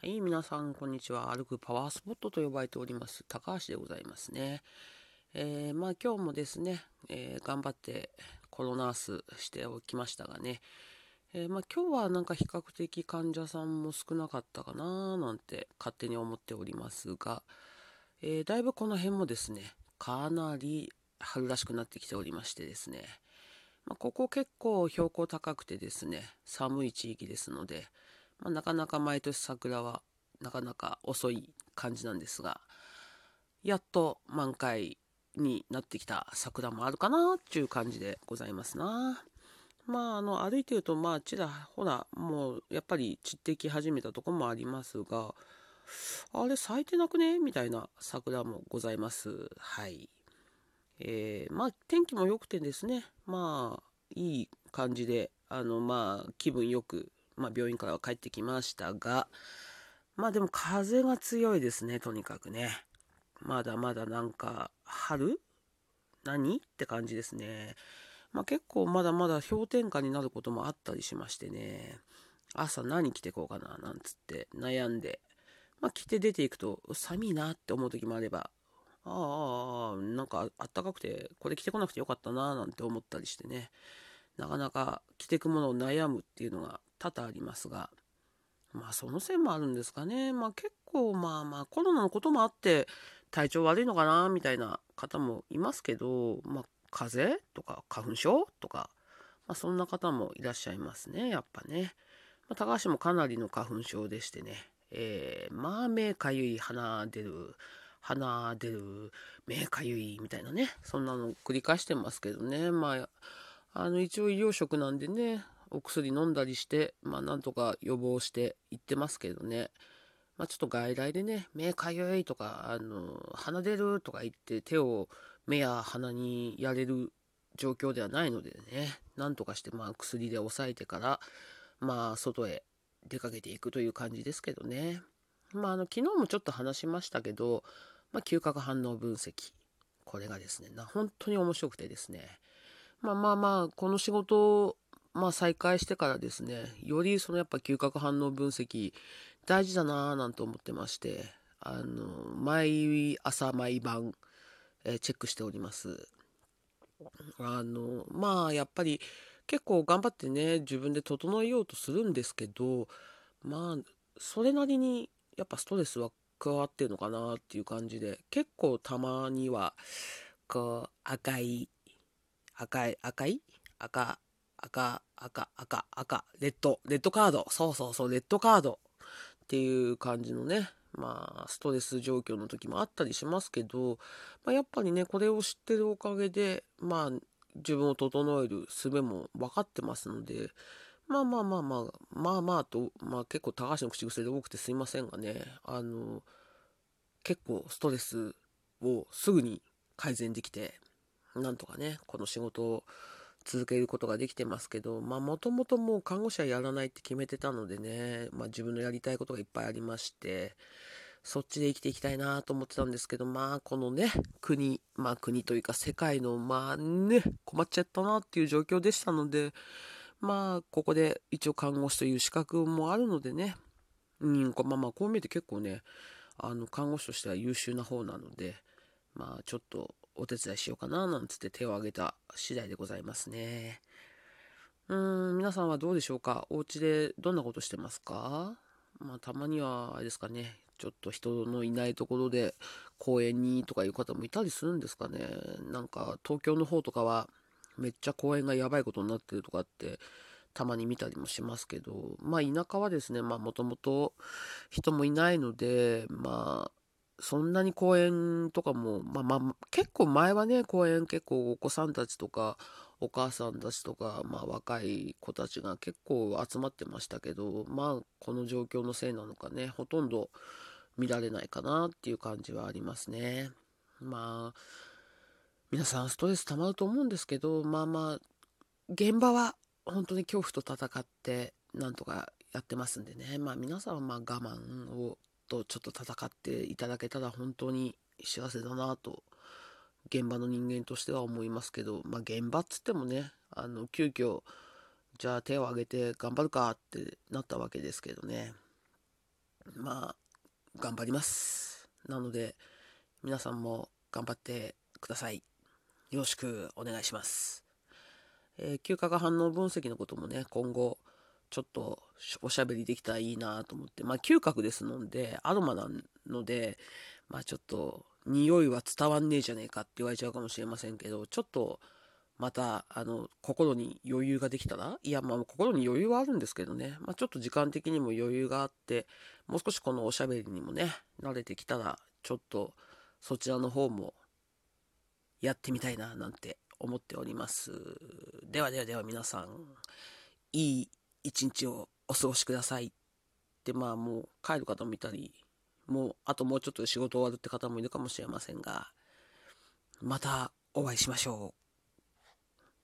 はい、皆さん、こんにちは。歩くパワースポットと呼ばれております、高橋でございますね。えー、まあ今日もですね、えー、頑張ってコロナースしておきましたがね、えー、まあ今日はなんか比較的患者さんも少なかったかななんて勝手に思っておりますが、えだいぶこの辺もですね、かなり春らしくなってきておりましてですね、まあ、ここ結構標高高くてですね、寒い地域ですので、まあ、なかなか毎年桜はなかなか遅い感じなんですがやっと満開になってきた桜もあるかなっていう感じでございますな。まあ、あの歩いてるとまあちらほらもうやっぱり散ってき始めたとこもありますがあれ咲いてなくねみたいな桜もございます。はい。えー、まあ天気も良くてですねまあいい感じであのまあ気分よくまあ、病院からは帰ってきましたが、まあでも風が強いですね、とにかくね。まだまだなんか、春？何？って感じですね。まあ結構まだまだ氷点下になることもあったりしましてね。朝何着てこうかな、なんつって悩んで。まあ着て出ていくと寒いなって思う時もあれば、ああ、なんかあったかくて、これ着てこなくてよかったな、なんて思ったりしてね。なかなか着てくものを悩むっていうのが多々ありますが、まあそのせいもあるんですかね。まあ結構まあまあコロナのこともあって体調悪いのかなみたいな方もいますけど、まあ風邪とか花粉症とか、まあそんな方もいらっしゃいますね、やっぱね。まあ、高橋もかなりの花粉症でしてね、えー、まあ目かゆい、鼻出る、鼻出る、目かゆいみたいなね、そんなの繰り返してますけどね。まあ、あの一応医療職なんでね、お薬飲んだりして、まあなんとか予防していってますけどね。まあちょっと外来でね、目かゆいとか、あの、鼻出るとか言って手を目や鼻にやれる状況ではないのでね、なんとかしてまあ薬で抑えてから、まあ外へ出かけていくという感じですけどね。まああの、昨日もちょっと話しましたけど、まあ嗅覚反応分析。これがですね、な本当に面白くてですね。まあまあまあ、この仕事まあ、再開してからですね、よりそのやっぱ嗅覚反応分析大事だなぁなんて思ってまして、あの、毎朝毎晩、え、チェックしております。あの、まあ、やっぱり結構頑張ってね、自分で整えようとするんですけど、まあ、それなりにやっぱストレスは加わってるのかなっていう感じで、結構たまには、こう、赤い、赤い、赤い？赤、赤、赤、赤、赤、レッド、レッドカード。そうそうそう、レッドカードっていう感じのね、まあ、ストレス状況の時もあったりしますけど、まあ、やっぱりね、これを知ってるおかげで、まあ、自分を整える術も分かってますので、まあまあまあまあ、まあまあと、まあ結構高橋の口癖で多くてすいませんがね、あの、結構ストレスをすぐに改善できて、なんとかね、この仕事を続けることができてますけど、まあもともともう看護師はやらないって決めてたのでね、まあ自分のやりたいことがいっぱいありまして、そっちで生きていきたいなと思ってたんですけど、まあこのね、国、まあ国というか世界のまあね、困っちゃったなっていう状況でしたので、まあここで一応看護師という資格もあるのでね、うん、まあまあこう見えて結構ね、あの看護師としては優秀な方なので、まあちょっとお手伝いしようかななんつって手を挙げた次第でございますね。うーん、皆さんはどうでしょうか？お家でどんなことしてますか？まあたまにはあれですかね、ちょっと人のいないところで公園にとかいう方もいたりするんですかね。なんか東京の方とかはめっちゃ公園がやばいことになってるとかってたまに見たりもしますけど、まあ田舎はですね、まあもともと人もいないので、まあそんなに公園とかも、まあまあ、結構前はね、公園結構お子さんたちとか、お母さんたちとか、まあ若い子たちが結構集まってましたけど、まあこの状況のせいなのかね、ほとんど見られないかなっていう感じはありますね。まあ、皆さんストレス溜まると思うんですけど、まあまあ、現場は本当に恐怖と戦ってなんとかやってますんでね、まあ皆さんはまあ我慢をとちょっと戦っていただけたら本当に幸せだなと現場の人間としては思いますけど、まあ、現場っつってもねあの急遽じゃあ手を挙げて頑張るかってなったわけですけどねまあ、頑張ります。なので、皆さんも頑張ってください。よろしくお願いします。えー、嗅覚反応分析のこともね、今後、ちょっとおしゃべりできたらいいなと思って、まあ嗅覚ですので、アロマなので、まあちょっと、匂いは伝わんねえじゃねえかって言われちゃうかもしれませんけど、ちょっと、また、あの、心に余裕ができたらいや、まあ、心に余裕はあるんですけどね。まあ、ちょっと時間的にも余裕があって、もう少しこのおしゃべりにもね、慣れてきたら、ちょっと、そちらの方も、やってみたいな、なんて思っております。ではではでは皆さん、いい一日をお過ごしください。で、まあ、もう帰る方もいたり、もう、あともうちょっとで仕事終わるって方もいるかもしれませんが、またお会いしましょう。